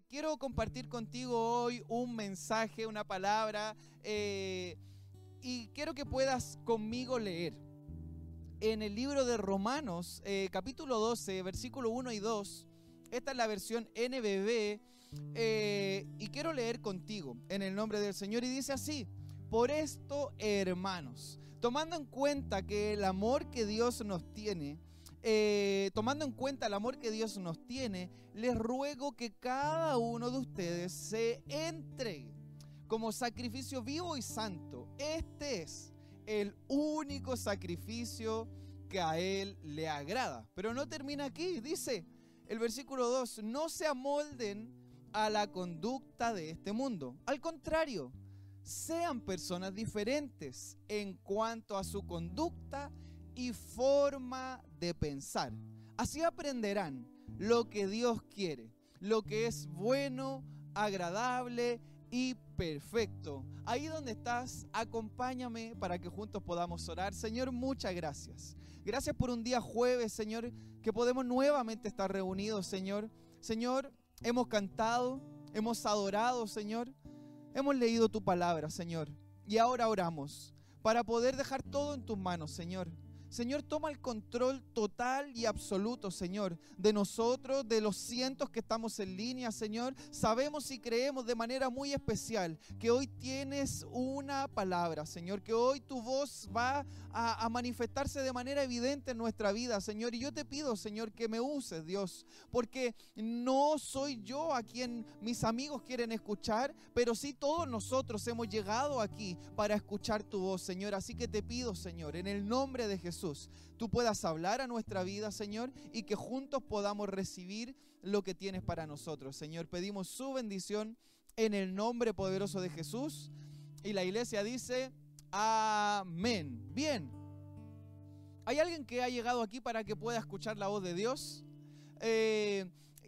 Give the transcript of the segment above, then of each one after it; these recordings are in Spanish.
Eh, quiero compartir contigo hoy un mensaje, una palabra, eh, y quiero que puedas conmigo leer. En el libro de Romanos, eh, capítulo 12, versículo 1 y 2, esta es la versión NBB, y quiero leer contigo en el nombre del Señor, y dice así, por esto, hermanos, tomando en cuenta que el amor que Dios nos tiene, eh, tomando en cuenta el amor que Dios nos tiene, les ruego que cada uno de ustedes se entregue como sacrificio vivo y santo. Este es el único sacrificio que a Él le agrada. Pero no termina aquí, dice el versículo 2, no se amolden a la conducta de este mundo. Al contrario, sean personas diferentes en cuanto a su conducta y forma de pensar. Así aprenderán lo que Dios quiere, lo que es bueno, agradable y perfecto. Ahí donde estás, acompáñame para que juntos podamos orar. Señor, muchas gracias. Gracias por un día jueves, Señor, que podemos nuevamente estar reunidos, Señor. Señor, hemos cantado, hemos adorado, Señor. Hemos leído tu palabra, Señor. Y ahora oramos para poder dejar todo en tus manos, Señor. Señor, toma el control total y absoluto, Señor, de nosotros, de los cientos que estamos en línea, Señor. Sabemos y creemos de manera muy especial que hoy tienes una palabra, Señor, que hoy tu voz va a, manifestarse de manera evidente en nuestra vida, Señor. Y yo te pido, Señor, que me uses, Dios, porque no soy yo a quien mis amigos quieren escuchar, pero sí todos nosotros hemos llegado aquí para escuchar tu voz, Señor. Así que te pido, Señor, en el nombre de Jesús, tú puedas hablar a nuestra vida, Señor, y que juntos podamos recibir lo que tienes para nosotros. Señor, pedimos su bendición en el nombre poderoso de Jesús. Y la iglesia dice, amén. Bien. ¿Hay alguien que ha llegado aquí para que pueda escuchar la voz de Dios? Eh,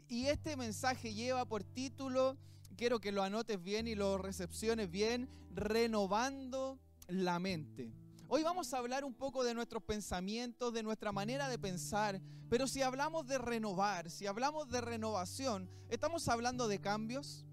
y este mensaje lleva por título, quiero que lo anotes bien y lo recepciones bien, renovando la mente. Hoy vamos a hablar un poco de nuestros pensamientos, de nuestra manera de pensar, pero si hablamos de renovar, si hablamos de renovación, estamos hablando de cambios,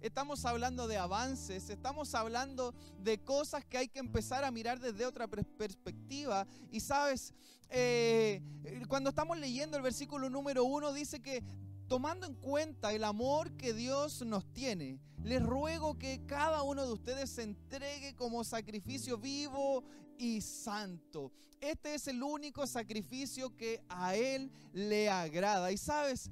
estamos hablando de avances, estamos hablando de cosas que hay que empezar a mirar desde otra perspectiva. Y sabes, eh, cuando estamos leyendo el versículo número uno, dice que tomando en cuenta el amor que Dios nos tiene, les ruego que cada uno de ustedes se entregue como sacrificio vivo y santo. Este es el único sacrificio que a Él le agrada. Y sabes,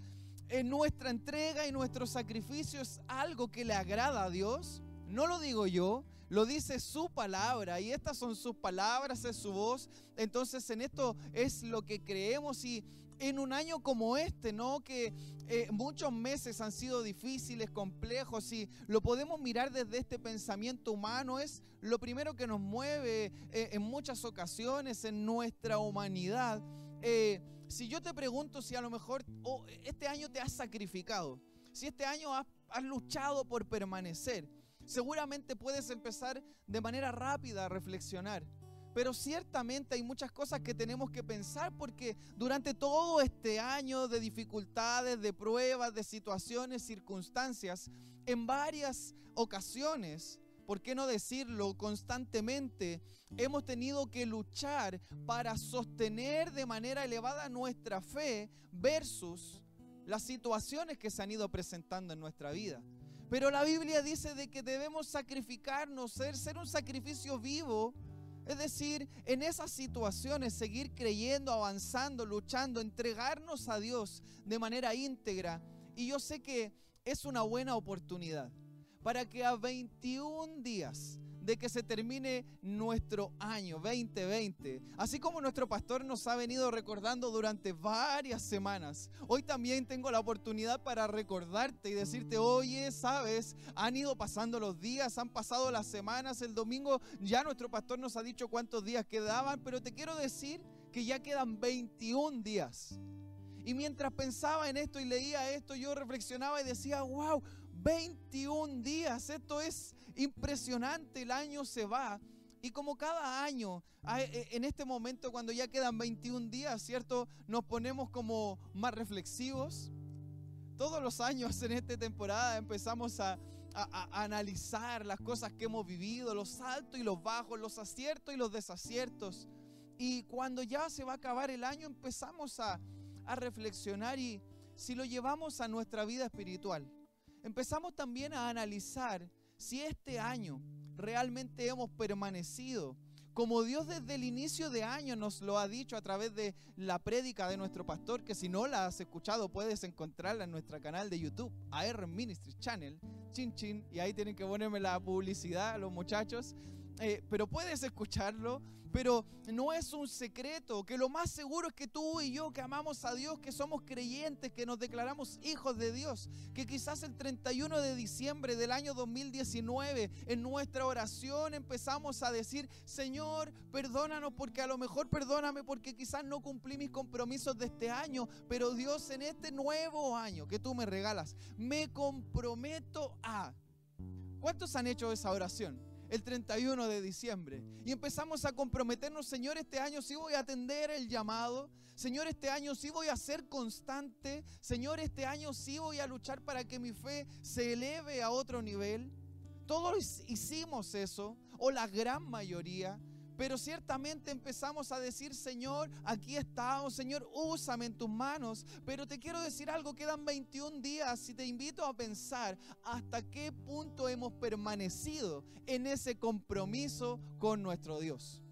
en nuestra entrega y nuestro sacrificio es algo que le agrada a Dios. No lo digo yo, lo dice su palabra y estas son sus palabras, es su voz. Entonces en esto es lo que creemos y en un año como este, ¿no? Que eh, muchos meses han sido difíciles, complejos y lo podemos mirar desde este pensamiento humano, es lo primero que nos mueve eh, en muchas ocasiones en nuestra humanidad. Eh, si yo te pregunto si a lo mejor oh, este año te has sacrificado, si este año has, has luchado por permanecer, seguramente puedes empezar de manera rápida a reflexionar. Pero ciertamente hay muchas cosas que tenemos que pensar porque durante todo este año de dificultades, de pruebas, de situaciones, circunstancias, en varias ocasiones, ¿por qué no decirlo constantemente? Hemos tenido que luchar para sostener de manera elevada nuestra fe versus las situaciones que se han ido presentando en nuestra vida. Pero la Biblia dice de que debemos sacrificarnos, ser, ser un sacrificio vivo es decir, en esas situaciones seguir creyendo, avanzando, luchando, entregarnos a Dios de manera íntegra. Y yo sé que es una buena oportunidad para que a 21 días de que se termine nuestro año 2020. Así como nuestro pastor nos ha venido recordando durante varias semanas, hoy también tengo la oportunidad para recordarte y decirte, oye, sabes, han ido pasando los días, han pasado las semanas, el domingo ya nuestro pastor nos ha dicho cuántos días quedaban, pero te quiero decir que ya quedan 21 días. Y mientras pensaba en esto y leía esto, yo reflexionaba y decía, wow, 21 días, esto es impresionante, el año se va. Y como cada año, e, en este momento cuando ya quedan 21 días, ¿cierto? Nos ponemos como más reflexivos, todos los años en esta temporada empezamos a, analizar las cosas que hemos vivido, los altos y los bajos, los aciertos y los desaciertos. Y cuando ya se va a acabar el año empezamos a, a reflexionar y si lo llevamos a nuestra vida espiritual, empezamos también a analizar si este año realmente hemos permanecido como Dios desde el inicio de año nos lo ha dicho a través de la prédica de nuestro pastor, que si no la has escuchado puedes encontrarla en nuestro canal de YouTube, AR Ministry Channel, chin chin, y ahí tienen que ponerme la publicidad los muchachos. Eh, pero puedes escucharlo, pero no es un secreto, que lo más seguro es que tú y yo que amamos a Dios, que somos creyentes, que nos declaramos hijos de Dios, que quizás el 31 de diciembre del año 2019 en nuestra oración empezamos a decir, Señor, perdónanos porque a lo mejor perdóname porque quizás no cumplí mis compromisos de este año, pero Dios en este nuevo año que tú me regalas, me comprometo a... ¿Cuántos han hecho esa oración? El 31 de diciembre. Y empezamos a comprometernos, Señor, este año sí voy a atender el llamado. Señor, este año sí voy a ser constante. Señor, este año sí voy a luchar para que mi fe se eleve a otro nivel. Todos hicimos eso, o la gran mayoría. Pero ciertamente empezamos a decir, Señor, aquí estamos, Señor, úsame en tus manos. Pero te quiero decir algo, quedan 21 días y te invito a pensar hasta qué punto hemos permanecido en ese compromiso con nuestro Dios.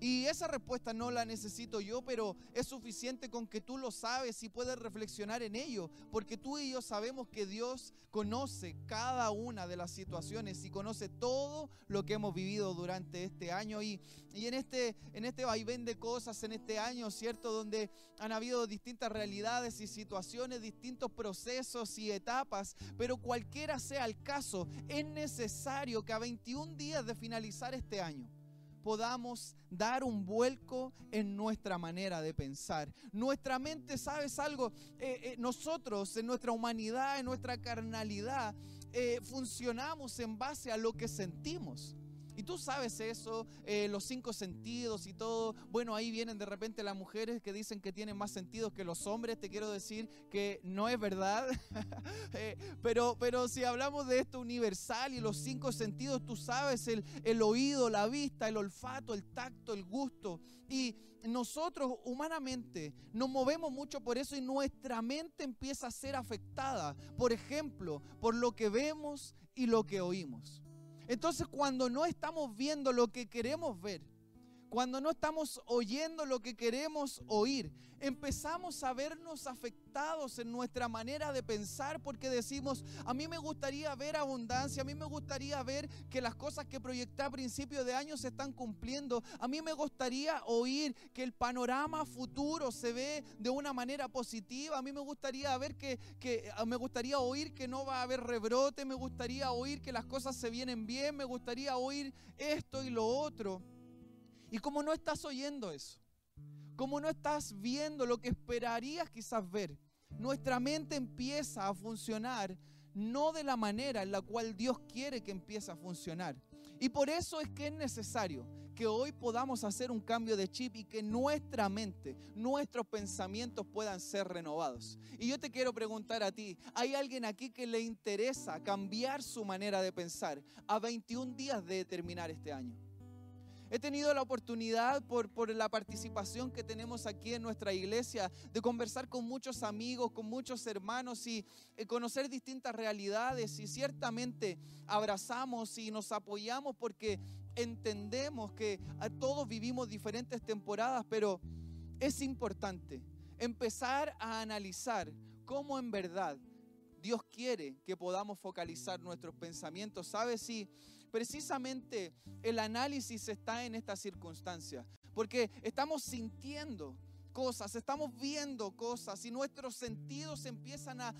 Y esa respuesta no la necesito yo, pero es suficiente con que tú lo sabes y puedes reflexionar en ello, porque tú y yo sabemos que Dios conoce cada una de las situaciones y conoce todo lo que hemos vivido durante este año y, y en, este, en este vaivén de cosas, en este año, ¿cierto? Donde han habido distintas realidades y situaciones, distintos procesos y etapas, pero cualquiera sea el caso, es necesario que a 21 días de finalizar este año, podamos dar un vuelco en nuestra manera de pensar. Nuestra mente, ¿sabes algo? Eh, eh, nosotros, en nuestra humanidad, en nuestra carnalidad, eh, funcionamos en base a lo que sentimos. Tú sabes eso, eh, los cinco sentidos y todo. Bueno, ahí vienen de repente las mujeres que dicen que tienen más sentidos que los hombres. Te quiero decir que no es verdad. Eh, pero, pero si hablamos de esto universal y los cinco sentidos, tú sabes, el, el oído, la vista, el olfato, el tacto, el gusto. Y nosotros humanamente nos movemos mucho por eso y nuestra mente empieza a ser afectada, por ejemplo, por lo que vemos y lo que oímos. Entonces cuando no estamos viendo lo que queremos ver, cuando no estamos oyendo lo que queremos oír, empezamos a vernos afectados en nuestra manera de pensar porque decimos, a mí me gustaría ver abundancia, a mí me gustaría ver que las cosas que proyecté a principio de año se están cumpliendo, a mí me gustaría oír que el panorama futuro se ve de una manera positiva, a mí me gustaría ver que, que me gustaría oír que no va a haber rebrote, me gustaría oír que las cosas se vienen bien, me gustaría oír esto y lo otro. Y como no estás oyendo eso, como no estás viendo lo que esperarías quizás ver, nuestra mente empieza a funcionar no de la manera en la cual Dios quiere que empiece a funcionar. Y por eso es que es necesario que hoy podamos hacer un cambio de chip y que nuestra mente, nuestros pensamientos puedan ser renovados. Y yo te quiero preguntar a ti, ¿hay alguien aquí que le interesa cambiar su manera de pensar a 21 días de terminar este año? He tenido la oportunidad por, por, la participación que tenemos aquí en nuestra iglesia de conversar con muchos amigos, con muchos hermanos y eh, conocer distintas realidades y ciertamente abrazamos y nos apoyamos porque entendemos que todos vivimos diferentes temporadas, pero es importante empezar a analizar cómo en verdad Dios quiere que podamos focalizar nuestros pensamientos. ¿Sabes si precisamente el análisis está en esta circunstancia, porque estamos sintiendo cosas, estamos viendo cosas y nuestros sentidos empiezan a,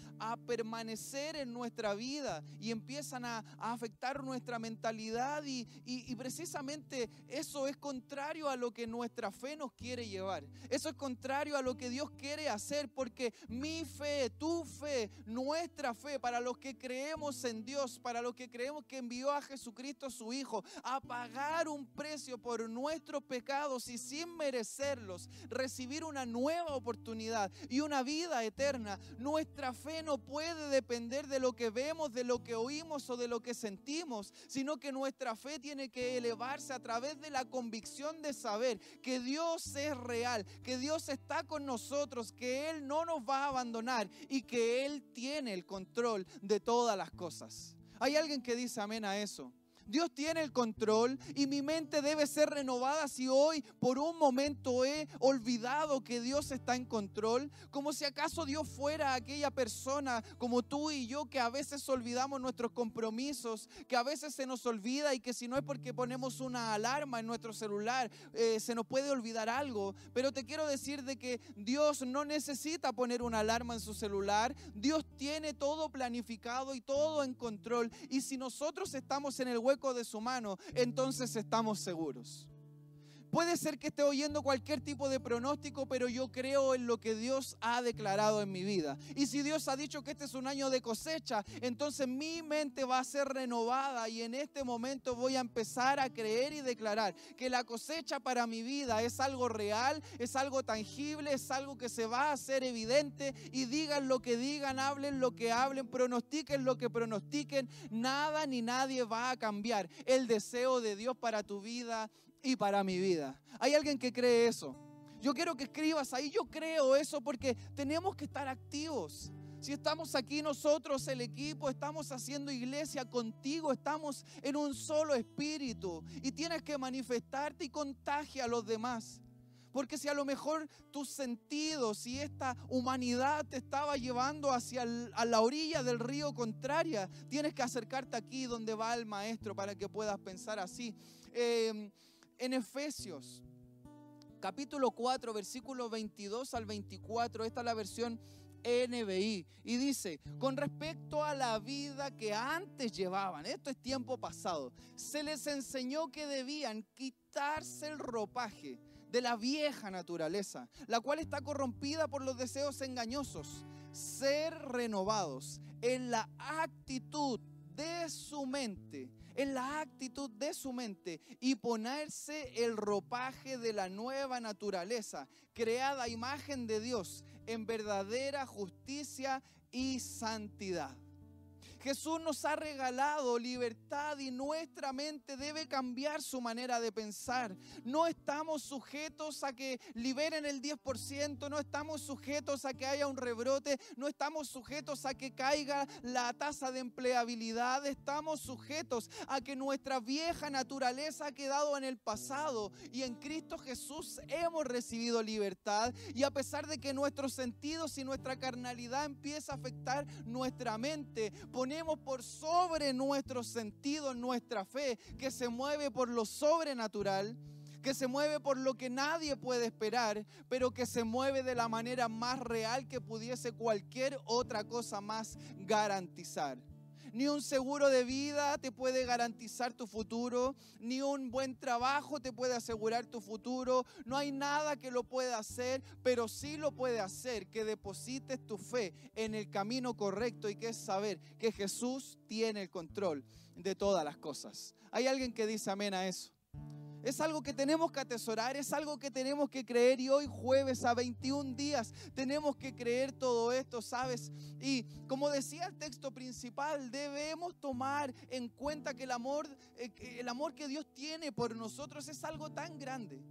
permanecer en nuestra vida y empiezan a, afectar nuestra mentalidad y, y, precisamente eso es contrario a lo que nuestra fe nos quiere llevar. Eso es contrario a lo que Dios quiere hacer porque mi fe, tu fe, nuestra fe, para los que creemos en Dios, para los que creemos que envió a Jesucristo su Hijo a pagar un precio por nuestros pecados y sin merecerlos, recibir una nueva oportunidad y una vida eterna. Nuestra fe no puede depender de lo que vemos, de lo que oímos o de lo que sentimos, sino que nuestra fe tiene que elevarse a través de la convicción de saber que Dios es real, que Dios está con nosotros, que Él no nos va a abandonar y que Él tiene el control de todas las cosas. ¿Hay alguien que dice amén a eso? Dios tiene el control y mi mente debe ser renovada si hoy por un momento he olvidado que Dios está en control, como si acaso Dios fuera aquella persona como tú y yo que a veces olvidamos nuestros compromisos, que a veces se nos olvida y que si no es porque ponemos una alarma en nuestro celular, eh, se nos puede olvidar algo. Pero te quiero decir de que Dios no necesita poner una alarma en su celular, Dios tiene todo planificado y todo en control. Y si nosotros estamos en el hueco, de su mano, entonces estamos seguros. Puede ser que esté oyendo cualquier tipo de pronóstico, pero yo creo en lo que Dios ha declarado en mi vida. Y si Dios ha dicho que este es un año de cosecha, entonces mi mente va a ser renovada y en este momento voy a empezar a creer y declarar que la cosecha para mi vida es algo real, es algo tangible, es algo que se va a hacer evidente y digan lo que digan, hablen lo que hablen, pronostiquen lo que pronostiquen, nada ni nadie va a cambiar el deseo de Dios para tu vida y para mi vida. ¿Hay alguien que cree eso? Yo quiero que escribas ahí, yo creo eso porque tenemos que estar activos. Si estamos aquí nosotros, el equipo, estamos haciendo iglesia contigo, estamos en un solo espíritu y tienes que manifestarte y contagiar a los demás. Porque si a lo mejor tus sentidos y esta humanidad te estaba llevando hacia a la orilla del río contraria, tienes que acercarte aquí donde va el maestro para que puedas pensar así. Eh, en Efesios capítulo 4, versículo 22 al 24, esta es la versión NBI, y dice, con respecto a la vida que antes llevaban, esto es tiempo pasado, se les enseñó que debían quitarse el ropaje de la vieja naturaleza, la cual está corrompida por los deseos engañosos, ser renovados en la actitud de su mente en la actitud de su mente y ponerse el ropaje de la nueva naturaleza, creada imagen de Dios, en verdadera justicia y santidad. Jesús nos ha regalado libertad y nuestra mente debe cambiar su manera de pensar. No estamos sujetos a que liberen el 10%, no estamos sujetos a que haya un rebrote, no estamos sujetos a que caiga la tasa de empleabilidad, estamos sujetos a que nuestra vieja naturaleza ha quedado en el pasado y en Cristo Jesús hemos recibido libertad y a pesar de que nuestros sentidos y nuestra carnalidad empieza a afectar nuestra mente, ponemos por sobre nuestros sentidos nuestra fe, que se mueve por lo sobrenatural, que se mueve por lo que nadie puede esperar, pero que se mueve de la manera más real que pudiese cualquier otra cosa más garantizar. Ni un seguro de vida te puede garantizar tu futuro, ni un buen trabajo te puede asegurar tu futuro. No hay nada que lo pueda hacer, pero sí lo puede hacer que deposites tu fe en el camino correcto y que es saber que Jesús tiene el control de todas las cosas. Hay alguien que dice amén a eso. Es algo que tenemos que atesorar, es algo que tenemos que creer y hoy jueves a 21 días tenemos que creer todo esto, ¿sabes? Y como decía el texto principal, debemos tomar en cuenta que el amor, eh, el amor que Dios tiene por nosotros es algo tan grande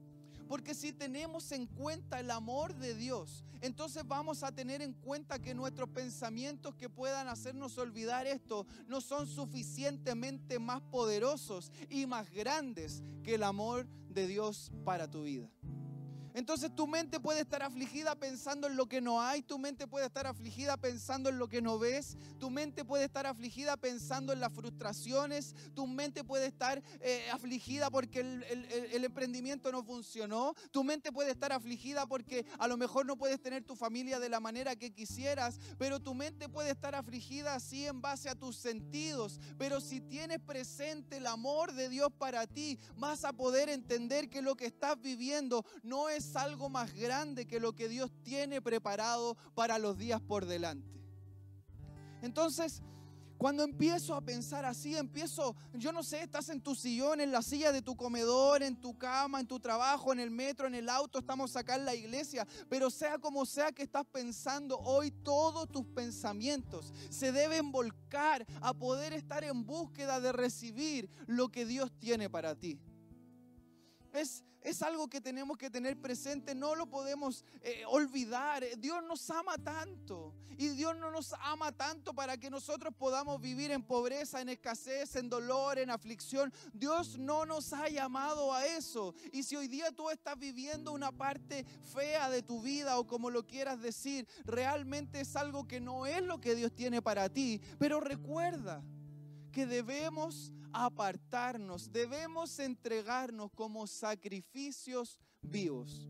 porque si tenemos en cuenta el amor de Dios, entonces vamos a tener en cuenta que nuestros pensamientos que puedan hacernos olvidar esto no son suficientemente más poderosos y más grandes que el amor de Dios para tu vida. Entonces tu mente puede estar afligida pensando en lo que no hay, tu mente puede estar afligida pensando en lo que no ves, tu mente puede estar afligida pensando en las frustraciones, tu mente puede estar eh, afligida porque el, emprendimiento no funcionó, tu mente puede estar afligida porque a lo mejor no puedes tener tu familia de la manera que quisieras, pero tu mente puede estar afligida así en base a tus sentidos, pero si tienes presente el amor de Dios para ti, vas a poder entender que lo que estás viviendo no es algo más grande que lo que Dios tiene preparado para los días por delante. Entonces, Cuando empiezo a pensar así, empiezo, yo no sé, estás en tu sillón, en la silla de tu comedor, en tu cama, en tu trabajo, en el metro, en el auto, estamos acá en la iglesia, pero sea como sea que estás pensando hoy, todos tus pensamientos se deben volcar a poder estar en búsqueda de recibir lo que Dios tiene para ti. Es, es algo que tenemos que tener presente, no lo podemos eh, olvidar. Dios nos ama tanto y Dios no nos ama tanto para que nosotros podamos vivir en pobreza, en escasez, en dolor, en aflicción. Dios no nos ha llamado a eso. Y si hoy día tú estás viviendo una parte fea de tu vida o como lo quieras decir, realmente es algo que no es lo que Dios tiene para ti. Pero recuerda que debemos apartarnos, debemos entregarnos como sacrificios vivos.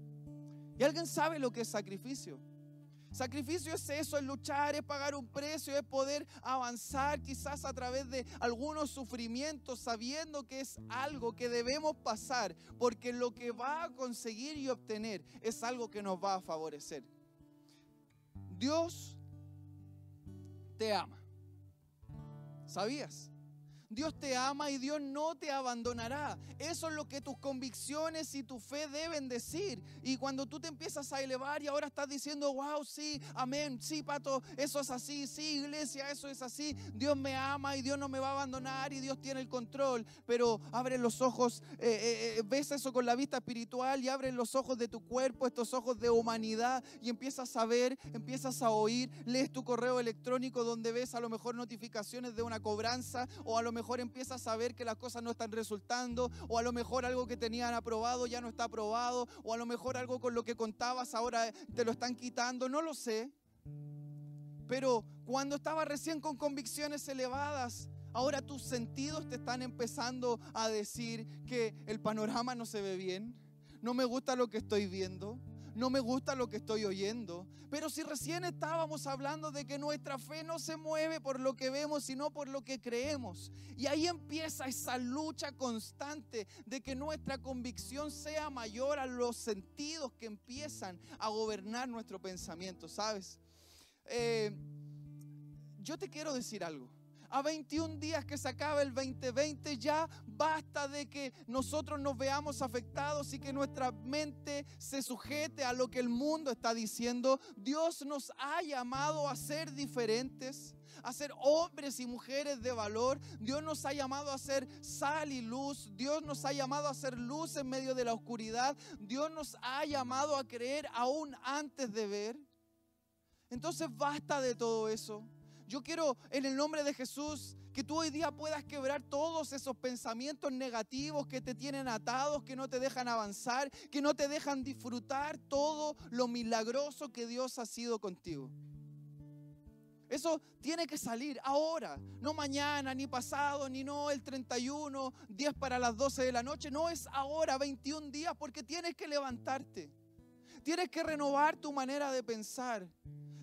¿Y alguien sabe lo que es sacrificio? Sacrificio es eso, es luchar, es pagar un precio, es poder avanzar quizás a través de algunos sufrimientos, sabiendo que es algo que debemos pasar, porque lo que va a conseguir y obtener es algo que nos va a favorecer. Dios te ama. ¿Sabías? Dios te ama y Dios no te abandonará. Eso es lo que tus convicciones y tu fe deben decir. Y cuando tú te empiezas a elevar y ahora estás diciendo, wow, sí, amén, sí, pato, eso es así, sí, iglesia, eso es así. Dios me ama y Dios no me va a abandonar y Dios tiene el control. Pero abre los ojos, eh, eh, eh, ves eso con la vista espiritual y abre los ojos de tu cuerpo, estos ojos de humanidad y empiezas a ver, empiezas a oír, lees tu correo electrónico donde ves a lo mejor notificaciones de una cobranza o a lo mejor empiezas a ver que las cosas no están resultando, o a lo mejor algo que tenían aprobado ya no está aprobado, o a lo mejor algo con lo que contabas ahora te lo están quitando, no lo sé. Pero cuando estabas recién con convicciones elevadas, ahora tus sentidos te están empezando a decir que el panorama no se ve bien, no me gusta lo que estoy viendo, no me gusta lo que estoy oyendo. Pero si recién estábamos hablando de que nuestra fe no se mueve por lo que vemos, sino por lo que creemos. Y ahí empieza esa lucha constante de que nuestra convicción sea mayor a los sentidos que empiezan a gobernar nuestro pensamiento, ¿sabes? Eh, yo te quiero decir algo a 21 días que se acabe el 2020, ya basta de que nosotros nos veamos afectados y que nuestra mente se sujete a lo que el mundo está diciendo. Dios nos ha llamado a ser diferentes, a ser hombres y mujeres de valor. Dios nos ha llamado a ser sal y luz. Dios nos ha llamado a ser luz en medio de la oscuridad. Dios nos ha llamado a creer aún antes de ver. Entonces basta de todo eso. Yo quiero en el nombre de Jesús que tú hoy día puedas quebrar todos esos pensamientos negativos que te tienen atados, que no te dejan avanzar, que no te dejan disfrutar todo lo milagroso que Dios ha sido contigo. Eso tiene que salir ahora, no mañana, ni pasado, ni no el 31, 10 para las 12 de la noche. No es ahora, 21 días, porque tienes que levantarte. Tienes que renovar tu manera de pensar.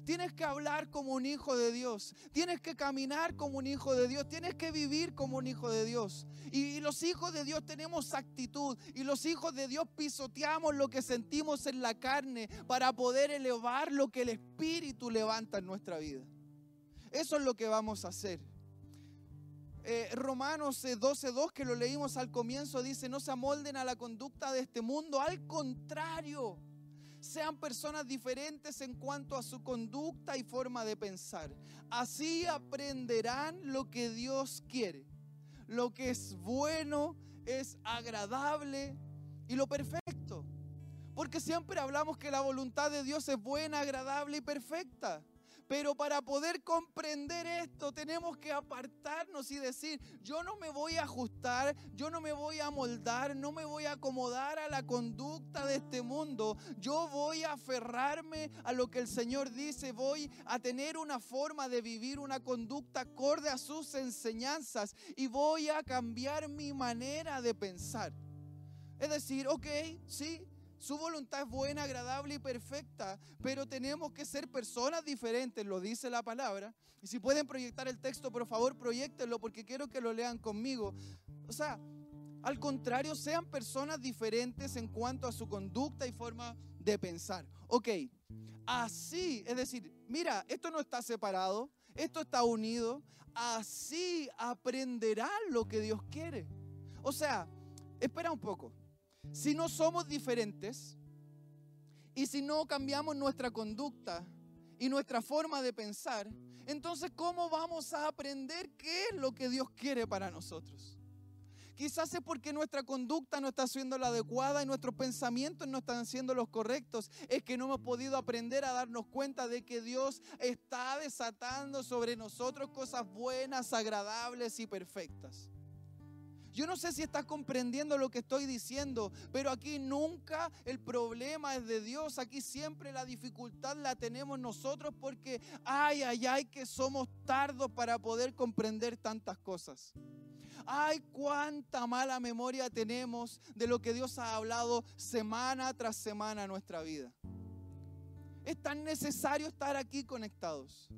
Tienes que hablar como un hijo de Dios. Tienes que caminar como un hijo de Dios. Tienes que vivir como un hijo de Dios. Y, los hijos de Dios tenemos actitud. Y los hijos de Dios pisoteamos lo que sentimos en la carne para poder elevar lo que el Espíritu levanta en nuestra vida. Eso es lo que vamos a hacer. Eh, Romanos 12.2 eh, que lo leímos al comienzo dice, no se amolden a la conducta de este mundo, al contrario sean personas diferentes en cuanto a su conducta y forma de pensar. Así aprenderán lo que Dios quiere, lo que es bueno, es agradable y lo perfecto. Porque siempre hablamos que la voluntad de Dios es buena, agradable y perfecta. Pero para poder comprender esto tenemos que apartarnos y decir, yo no me voy a ajustar, yo no me voy a moldar, no me voy a acomodar a la conducta de este mundo. Yo voy a aferrarme a lo que el Señor dice, voy a tener una forma de vivir una conducta acorde a sus enseñanzas y voy a cambiar mi manera de pensar. Es decir, ok, sí, su voluntad es buena, agradable y perfecta, pero tenemos que ser personas diferentes, lo dice la palabra. Y si pueden proyectar el texto, por favor, proyectenlo porque quiero que lo lean conmigo. O sea, al contrario, sean personas diferentes en cuanto a su conducta y forma de pensar. Ok, así, es decir, mira, esto no está separado, esto está unido. así aprenderán lo que Dios quiere. O sea, espera un poco. Si no somos diferentes y si no cambiamos nuestra conducta y nuestra forma de pensar, entonces ¿cómo vamos a aprender qué es lo que Dios quiere para nosotros? Quizás es porque nuestra conducta no está siendo la adecuada y nuestros pensamientos no están siendo los correctos. Es que no hemos podido aprender a darnos cuenta de que Dios está desatando sobre nosotros cosas buenas, agradables y perfectas. Yo no sé si estás comprendiendo lo que estoy diciendo, pero aquí nunca el problema es de Dios. Aquí siempre la dificultad la tenemos nosotros porque, ay, ay, ay, que somos tardos para poder comprender tantas cosas. Ay, cuánta mala memoria tenemos de lo que Dios ha hablado semana tras semana en nuestra vida. Es tan necesario estar aquí conectados.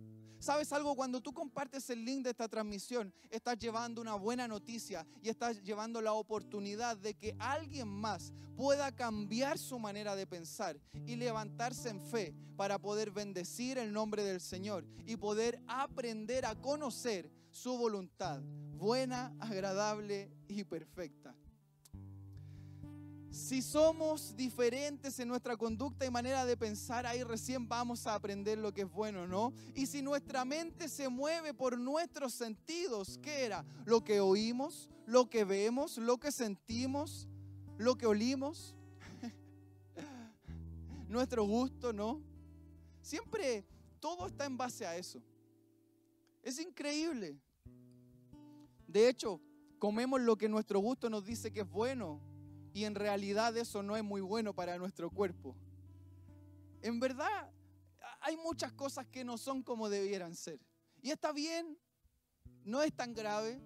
¿Sabes algo? Cuando tú compartes el link de esta transmisión, estás llevando una buena noticia y estás llevando la oportunidad de que alguien más pueda cambiar su manera de pensar y levantarse en fe para poder bendecir el nombre del Señor y poder aprender a conocer su voluntad, buena, agradable y perfecta. Si somos diferentes en nuestra conducta y manera de pensar, ahí recién vamos a aprender lo que es bueno, ¿no? Y si nuestra mente se mueve por nuestros sentidos, ¿qué era? Lo que oímos, lo que vemos, lo que sentimos, lo que olimos, nuestro gusto, ¿no? Siempre todo está en base a eso. Es increíble. De hecho, comemos lo que nuestro gusto nos dice que es bueno y en realidad eso no es muy bueno para nuestro cuerpo. En verdad, hay muchas cosas que no son como debieran ser. Y está bien, no es tan grave.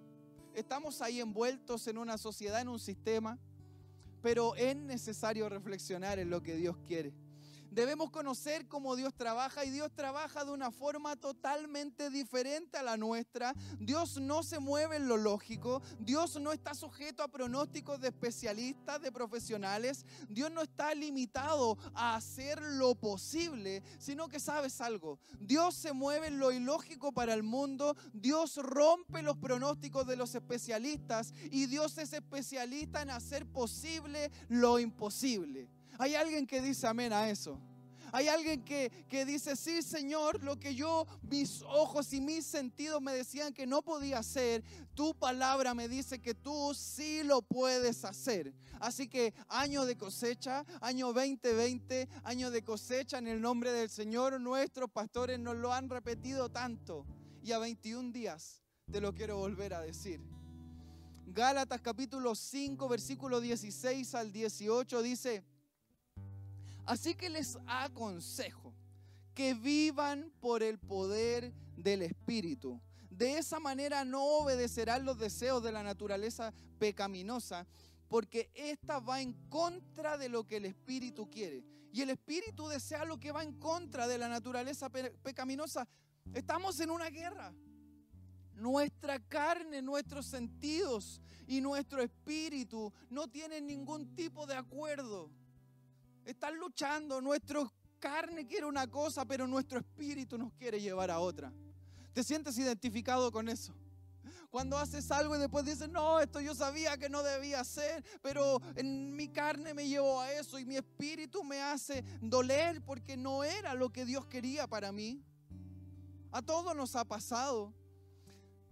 Estamos ahí envueltos en una sociedad, en un sistema, pero es necesario reflexionar en lo que Dios quiere. Debemos conocer cómo Dios trabaja y Dios trabaja de una forma totalmente diferente a la nuestra. Dios no se mueve en lo lógico. Dios no está sujeto a pronósticos de especialistas, de profesionales. Dios no está limitado a hacer lo posible, sino que sabes algo. Dios se mueve en lo ilógico para el mundo. Dios rompe los pronósticos de los especialistas y Dios es especialista en hacer posible lo imposible. Hay alguien que dice amén a eso. Hay alguien que, dice, sí Señor, lo que yo, mis ojos y mis sentidos me decían que no podía hacer, tu palabra me dice que tú sí lo puedes hacer. Así que año de cosecha, año 2020, año de cosecha en el nombre del Señor, nuestros pastores nos lo han repetido tanto. Y a 21 días te lo quiero volver a decir. Gálatas capítulo 5, versículo 16 al 18 dice, Así que les aconsejo que vivan por el poder del Espíritu. De esa manera no obedecerán los deseos de la naturaleza pecaminosa, porque esta va en contra de lo que el Espíritu quiere. Y el Espíritu desea lo que va en contra de la naturaleza pecaminosa. Estamos en una guerra. Nuestra carne, nuestros sentidos y nuestro espíritu no tienen ningún tipo de acuerdo. Están luchando. Nuestra carne quiere una cosa, pero nuestro espíritu nos quiere llevar a otra. ¿Te sientes identificado con eso? Cuando haces algo y después dices, no, esto yo sabía que no debía hacer, pero en mi carne me llevó a eso y mi espíritu me hace doler porque no era lo que Dios quería para mí. A todos nos ha pasado.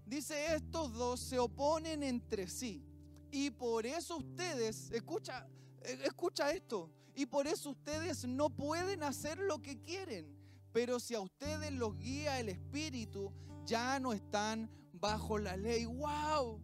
Dice, estos dos se oponen entre sí. Y por eso ustedes, escucha, eh, escucha esto, y por eso ustedes no pueden hacer lo que quieren. Pero si a ustedes los guía el Espíritu, ya no están bajo la ley. ¡Wow!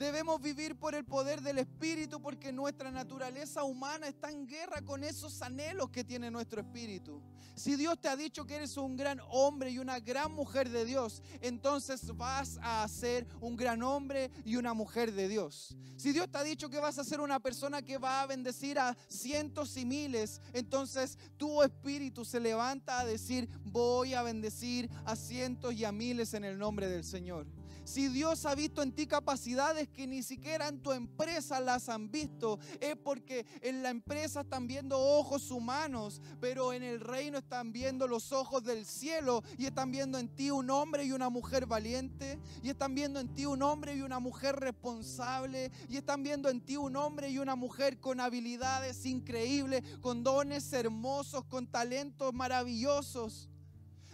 Debemos vivir por el poder del Espíritu porque nuestra naturaleza humana está en guerra con esos anhelos que tiene nuestro Espíritu. Si Dios te ha dicho que eres un gran hombre y una gran mujer de Dios, entonces vas a ser un gran hombre y una mujer de Dios. Si Dios te ha dicho que vas a ser una persona que va a bendecir a cientos y miles, entonces tu espíritu se levanta a decir, voy a bendecir a cientos y a miles en el nombre del Señor. Si Dios ha visto en ti capacidades que ni siquiera en tu empresa las han visto, es porque en la empresa están viendo ojos humanos, pero en el reino están viendo los ojos del cielo y están viendo en ti un hombre y una mujer valiente, y están viendo en ti un hombre y una mujer responsable, y están viendo en ti un hombre y una mujer con habilidades increíbles, con dones hermosos, con talentos maravillosos.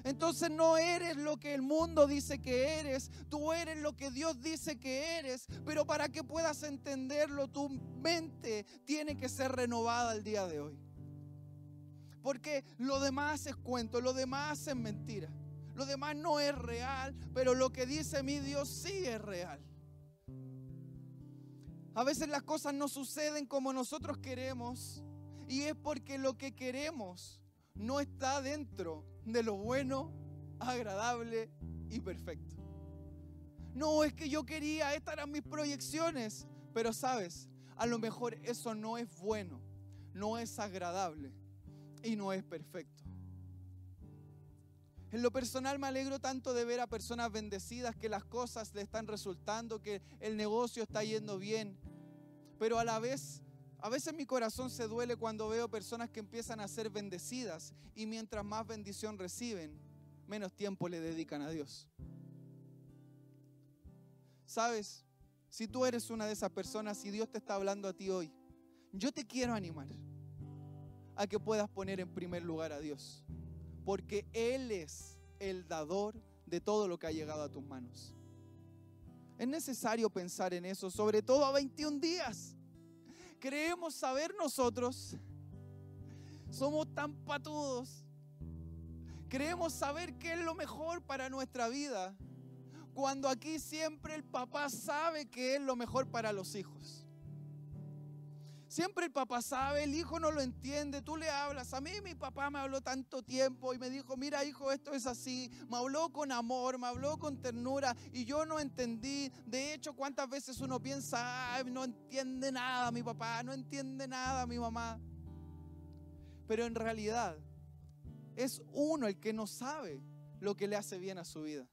Entonces no eres lo que el mundo dice que eres, tú eres lo que Dios dice que eres, pero para que puedas entenderlo, tu mente tiene que ser renovada el día de hoy. Porque lo demás es cuento, lo demás es mentira, lo demás no es real, pero lo que dice mi Dios sí es real. A veces las cosas no suceden como nosotros queremos y es porque lo que queremos no está dentro de lo bueno, agradable y perfecto. No, es que yo quería, estas eran mis proyecciones, pero sabes, a lo mejor eso no es bueno, no es agradable y no es perfecto. En lo personal me alegro tanto de ver a personas bendecidas que las cosas le están resultando, que el negocio está yendo bien, pero a la vez a veces mi corazón se duele cuando veo personas que empiezan a ser bendecidas y mientras más bendición reciben, menos tiempo le dedican a Dios. ¿Sabes? Si tú eres una de esas personas y Dios te está hablando a ti hoy, yo te quiero animar a que puedas poner en primer lugar a Dios, porque Él es el dador de todo lo que ha llegado a tus manos. Es necesario pensar en eso, sobre todo a 21 días creemos saber nosotros. Somos tan patudos. Creemos saber qué es lo mejor para nuestra vida. Cuando aquí siempre el papá sabe qué es lo mejor para los hijos. Siempre el papá sabe, el hijo no lo entiende, tú le hablas. A mí mi papá me habló tanto tiempo y me dijo, mira hijo, esto es así. Me habló con amor, me habló con ternura y yo no entendí. De hecho, ¿cuántas veces uno piensa, no entiende nada mi papá, no entiende nada mi mamá? Pero en realidad es uno el que no sabe lo que le hace bien a su vida.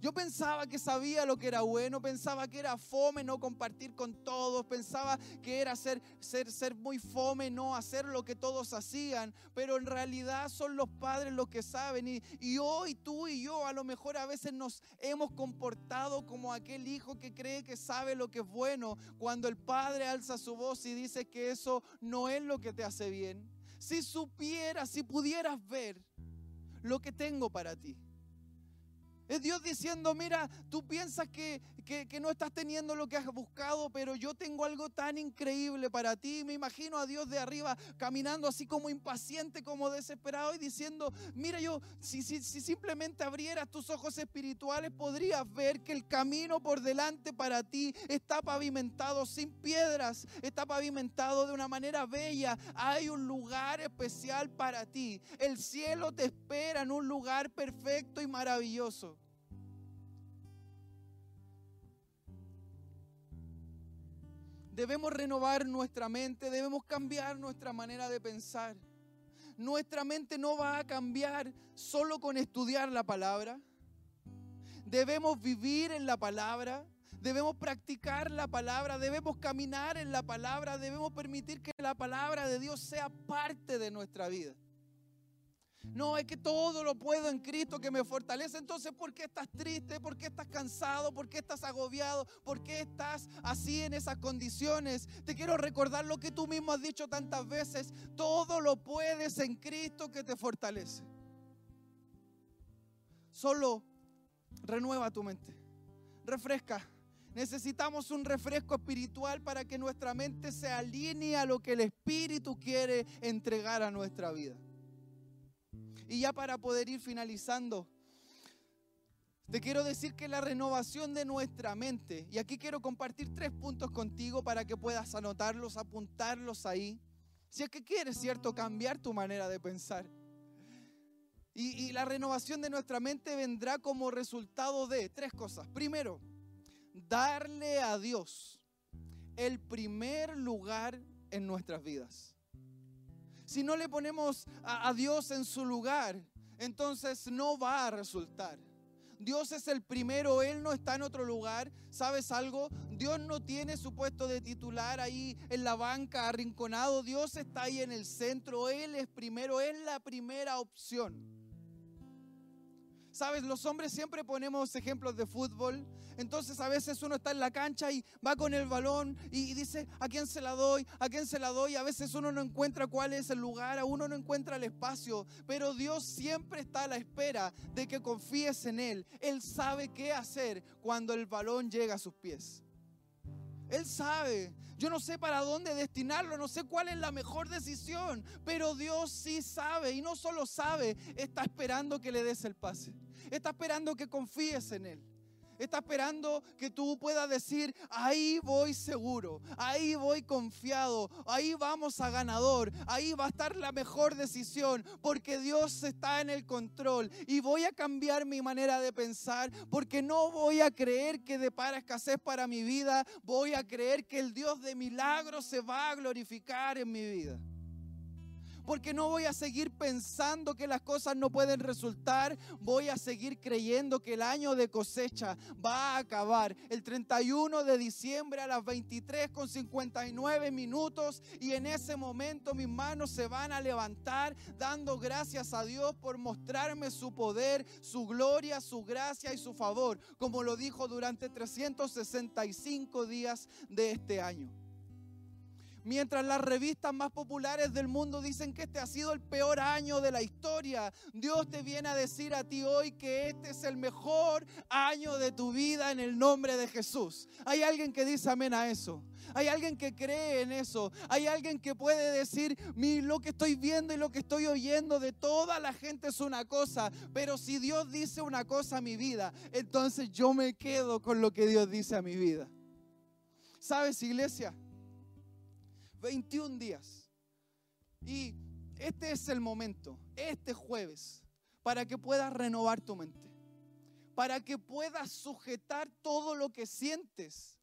Yo pensaba que sabía lo que era bueno, pensaba que era fome no compartir con todos, pensaba que era ser, ser, ser muy fome no hacer lo que todos hacían, pero en realidad son los padres los que saben. Y, y hoy tú y yo a lo mejor a veces nos hemos comportado como aquel hijo que cree que sabe lo que es bueno, cuando el padre alza su voz y dice que eso no es lo que te hace bien. Si supieras, si pudieras ver lo que tengo para ti es Dios diciendo, mira, tú piensas que, que, no estás teniendo lo que has buscado, pero yo tengo algo tan increíble para ti. Me imagino a Dios de arriba caminando así como impaciente, como desesperado y diciendo, mira, yo, si, si, si simplemente abrieras tus ojos espirituales, podrías ver que el camino por delante para ti está pavimentado sin piedras, está pavimentado de una manera bella. Hay un lugar especial para ti. El cielo te espera en un lugar perfecto y maravilloso. Debemos renovar nuestra mente, debemos cambiar nuestra manera de pensar. Nuestra mente no va a cambiar solo con estudiar la palabra. Debemos vivir en la palabra, debemos practicar la palabra, debemos caminar en la palabra, debemos permitir que la palabra de Dios sea parte de nuestra vida. No, es que todo lo puedo en Cristo que me fortalece. Entonces, ¿por qué estás triste? ¿Por qué estás cansado? ¿Por qué estás agobiado? ¿Por qué estás así en esas condiciones? Te quiero recordar lo que tú mismo has dicho tantas veces. Todo lo puedes en Cristo que te fortalece. Solo renueva tu mente. Refresca. Necesitamos un refresco espiritual para que nuestra mente se alinee a lo que el Espíritu quiere entregar a nuestra vida. Y ya para poder ir finalizando, te quiero decir que la renovación de nuestra mente, y aquí quiero compartir tres puntos contigo para que puedas anotarlos, apuntarlos ahí. Si es que quieres, ¿cierto?, cambiar tu manera de pensar. Y, y, la renovación de nuestra mente vendrá como resultado de tres cosas. Primero, darle a Dios el primer lugar en nuestras vidas. Si no le ponemos a, Dios en su lugar, entonces no va a resultar. Dios es el primero, Él no está en otro lugar. ¿Sabes algo? Dios no tiene su puesto de titular ahí en la banca arrinconado. Dios está ahí en el centro. Él es primero, es la primera opción. Sabes, los hombres siempre ponemos ejemplos de fútbol. Entonces a veces uno está en la cancha y va con el balón y dice, ¿a quién se la doy? ¿A quién se la doy? A veces uno no encuentra cuál es el lugar, a uno no encuentra el espacio. Pero Dios siempre está a la espera de que confíes en Él. Él sabe qué hacer cuando el balón llega a sus pies. Él sabe. Yo no sé para dónde destinarlo, no sé cuál es la mejor decisión, pero Dios sí sabe y no solo sabe, está esperando que le des el pase. Está esperando que confíes en Él. Está esperando que tú puedas decir, ahí voy seguro, ahí voy confiado, ahí vamos a ganador, ahí va a estar la mejor decisión, porque Dios está en el control y voy a cambiar mi manera de pensar, porque no voy a creer que depara escasez para mi vida, voy a creer que el Dios de milagros se va a glorificar en mi vida porque no voy a seguir pensando que las cosas no pueden resultar, voy a seguir creyendo que el año de cosecha va a acabar el 31 de diciembre a las 23 con 59 minutos y en ese momento mis manos se van a levantar dando gracias a Dios por mostrarme su poder, su gloria, su gracia y su favor, como lo dijo durante 365 días de este año. Mientras las revistas más populares del mundo dicen que este ha sido el peor año de la historia, Dios te viene a decir a ti hoy que este es el mejor año de tu vida en el nombre de Jesús. Hay alguien que dice amén a eso. Hay alguien que cree en eso. Hay alguien que puede decir, mi, lo que estoy viendo y lo que estoy oyendo de toda la gente es una cosa. Pero si Dios dice una cosa a mi vida, entonces yo me quedo con lo que Dios dice a mi vida. ¿Sabes, iglesia? 21 días. Y este es el momento, este jueves, para que puedas renovar tu mente, para que puedas sujetar todo lo que sientes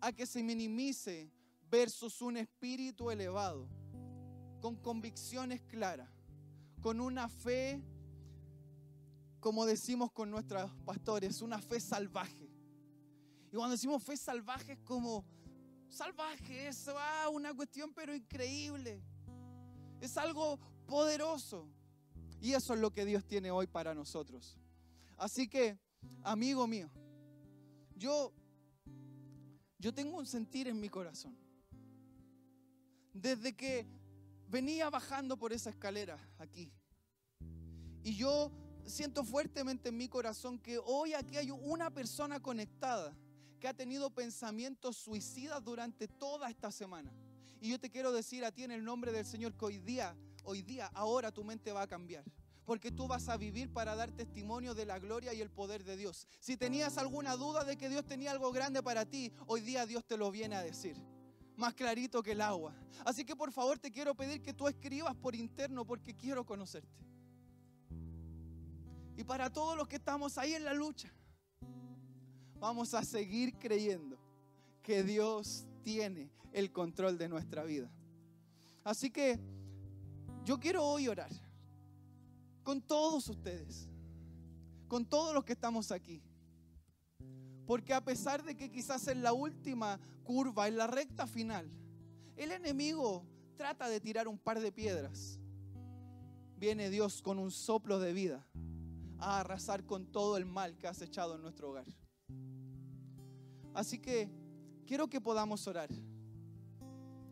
a que se minimice versus un espíritu elevado, con convicciones claras, con una fe, como decimos con nuestros pastores, una fe salvaje. Y cuando decimos fe salvaje es como salvaje, es una cuestión pero increíble. Es algo poderoso. Y eso es lo que Dios tiene hoy para nosotros. Así que, amigo mío, yo, yo tengo un sentir en mi corazón. Desde que venía bajando por esa escalera aquí. Y yo siento fuertemente en mi corazón que hoy aquí hay una persona conectada que ha tenido pensamientos suicidas durante toda esta semana. Y yo te quiero decir a ti en el nombre del Señor que hoy día, hoy día, ahora tu mente va a cambiar. Porque tú vas a vivir para dar testimonio de la gloria y el poder de Dios. Si tenías alguna duda de que Dios tenía algo grande para ti, hoy día Dios te lo viene a decir más clarito que el agua. Así que por favor te quiero pedir que tú escribas por interno porque quiero conocerte. Y para todos los que estamos ahí en la lucha, vamos a seguir creyendo que Dios tiene el control de nuestra vida. Así que yo quiero hoy orar con todos ustedes, con todos los que estamos aquí. Porque a pesar de que quizás en la última curva, en la recta final, el enemigo trata de tirar un par de piedras, viene Dios con un soplo de vida a arrasar con todo el mal que has echado en nuestro hogar. Así que quiero que podamos orar.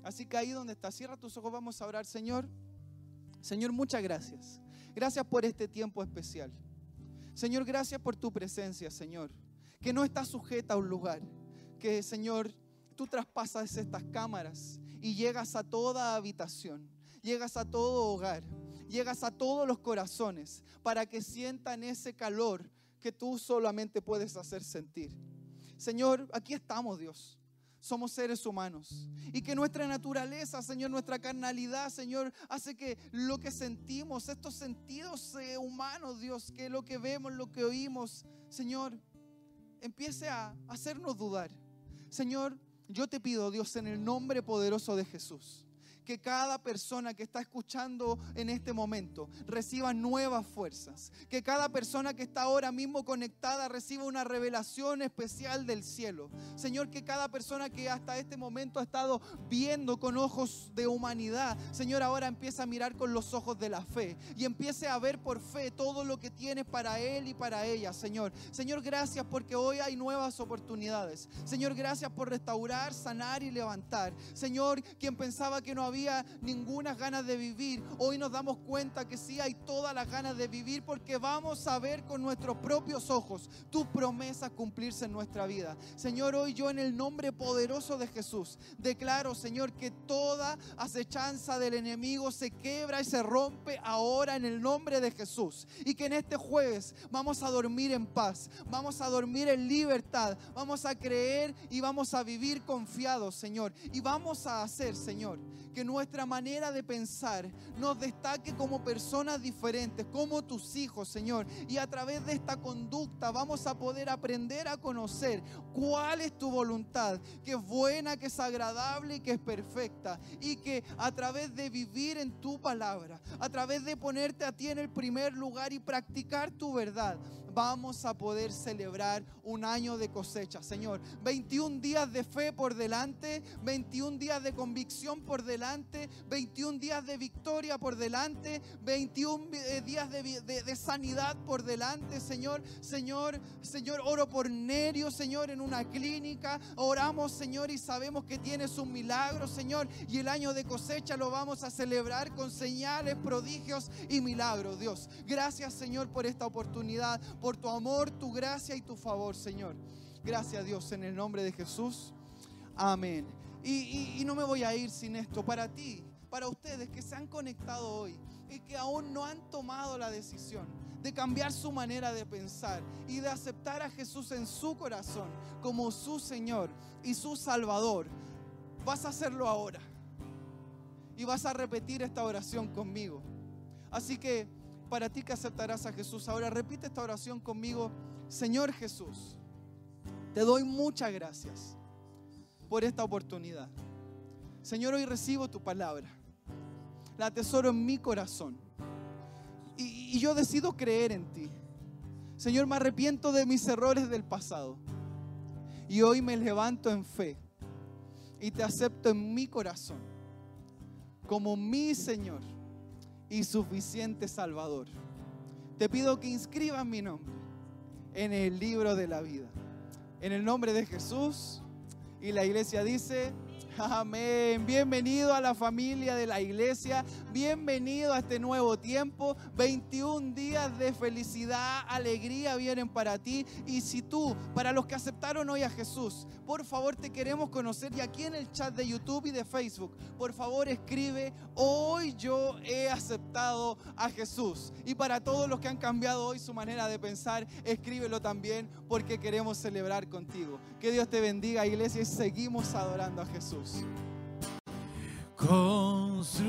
Así que ahí donde estás, cierra tus ojos, vamos a orar, Señor. Señor, muchas gracias. Gracias por este tiempo especial. Señor, gracias por tu presencia, Señor. Que no está sujeta a un lugar. Que, Señor, tú traspasas estas cámaras y llegas a toda habitación. Llegas a todo hogar. Llegas a todos los corazones para que sientan ese calor que tú solamente puedes hacer sentir. Señor, aquí estamos, Dios. Somos seres humanos. Y que nuestra naturaleza, Señor, nuestra carnalidad, Señor, hace que lo que sentimos, estos sentidos eh, humanos, Dios, que lo que vemos, lo que oímos, Señor, empiece a hacernos dudar. Señor, yo te pido, Dios, en el nombre poderoso de Jesús, que cada persona que está escuchando en este momento reciba nuevas fuerzas. Que cada persona que está ahora mismo conectada reciba una revelación especial del cielo. Señor, que cada persona que hasta este momento ha estado viendo con ojos de humanidad, Señor, ahora empieza a mirar con los ojos de la fe y empiece a ver por fe todo lo que tienes para él y para ella, Señor. Señor, gracias porque hoy hay nuevas oportunidades. Señor, gracias por restaurar, sanar y levantar. Señor, quien pensaba que no había ninguna ganas de vivir, hoy nos damos cuenta que sí hay todas las ganas de vivir porque vamos a ver con nuestros propios ojos tus promesas cumplirse en nuestra vida. Señor, hoy yo en el nombre poderoso de Jesús declaro, Señor, que toda acechanza del enemigo se quebra y se rompe ahora en el nombre de Jesús. Y que en este jueves vamos a dormir en paz, vamos a dormir en libertad, vamos a creer y vamos a vivir confiados, Señor. Y vamos a hacer, Señor, que nuestra manera de pensar nos destaque como personas diferentes, como tus hijos, Señor. Y a través de esta conducta vamos a poder aprender a conocer cuál es tu voluntad, que es buena, que es agradable y que es perfecta. Y que a través de vivir en tu palabra, a través de ponerte a ti en el primer lugar y practicar tu verdad, vamos a poder celebrar un año de cosecha, Señor. 21 días de fe por delante, 21 días de convicción por delante, 21 días de victoria por delante, 21 eh, días de, sanidad por delante, Señor. Señor, Señor, oro por Nerio, Señor, en una clínica. Oramos, Señor, y sabemos que tienes un milagro, Señor. Y el año de cosecha lo vamos a celebrar con señales, prodigios y milagros, Dios. Gracias, Señor, por esta oportunidad por tu amor, tu gracia y tu favor, Señor. Gracias Dios en el nombre de Jesús. Amén. Y, no me voy a ir sin esto. Para ti, para ustedes que se han conectado hoy y que aún no han tomado la decisión de cambiar su manera de pensar y de aceptar a Jesús en su corazón como su Señor y su Salvador, vas a hacerlo ahora. Y vas a repetir esta oración conmigo. Así que para ti que aceptarás a Jesús. Ahora repite esta oración conmigo. Señor Jesús, te doy muchas gracias por esta oportunidad. Señor, hoy recibo tu palabra. La atesoro en mi corazón. Y, y yo decido creer en ti. Señor, me arrepiento de mis errores del pasado. Y hoy me levanto en fe. Y te acepto en mi corazón como mi Señor y suficiente Salvador. Te pido que inscribas mi nombre en el libro de la vida. En el nombre de Jesús. Y la iglesia dice, Amén. Bienvenido a la familia de la iglesia. Bienvenido a este nuevo tiempo. 21 días de felicidad, alegría vienen para ti. Y si tú, para los que aceptaron hoy a Jesús, por favor te queremos conocer. Y aquí en el chat de YouTube y de Facebook, por favor escribe, hoy yo he aceptado a Jesús. Y para todos los que han cambiado hoy su manera de pensar, escríbelo también porque queremos celebrar contigo. Que Dios te bendiga, iglesia, y seguimos adorando a Jesús. Construiré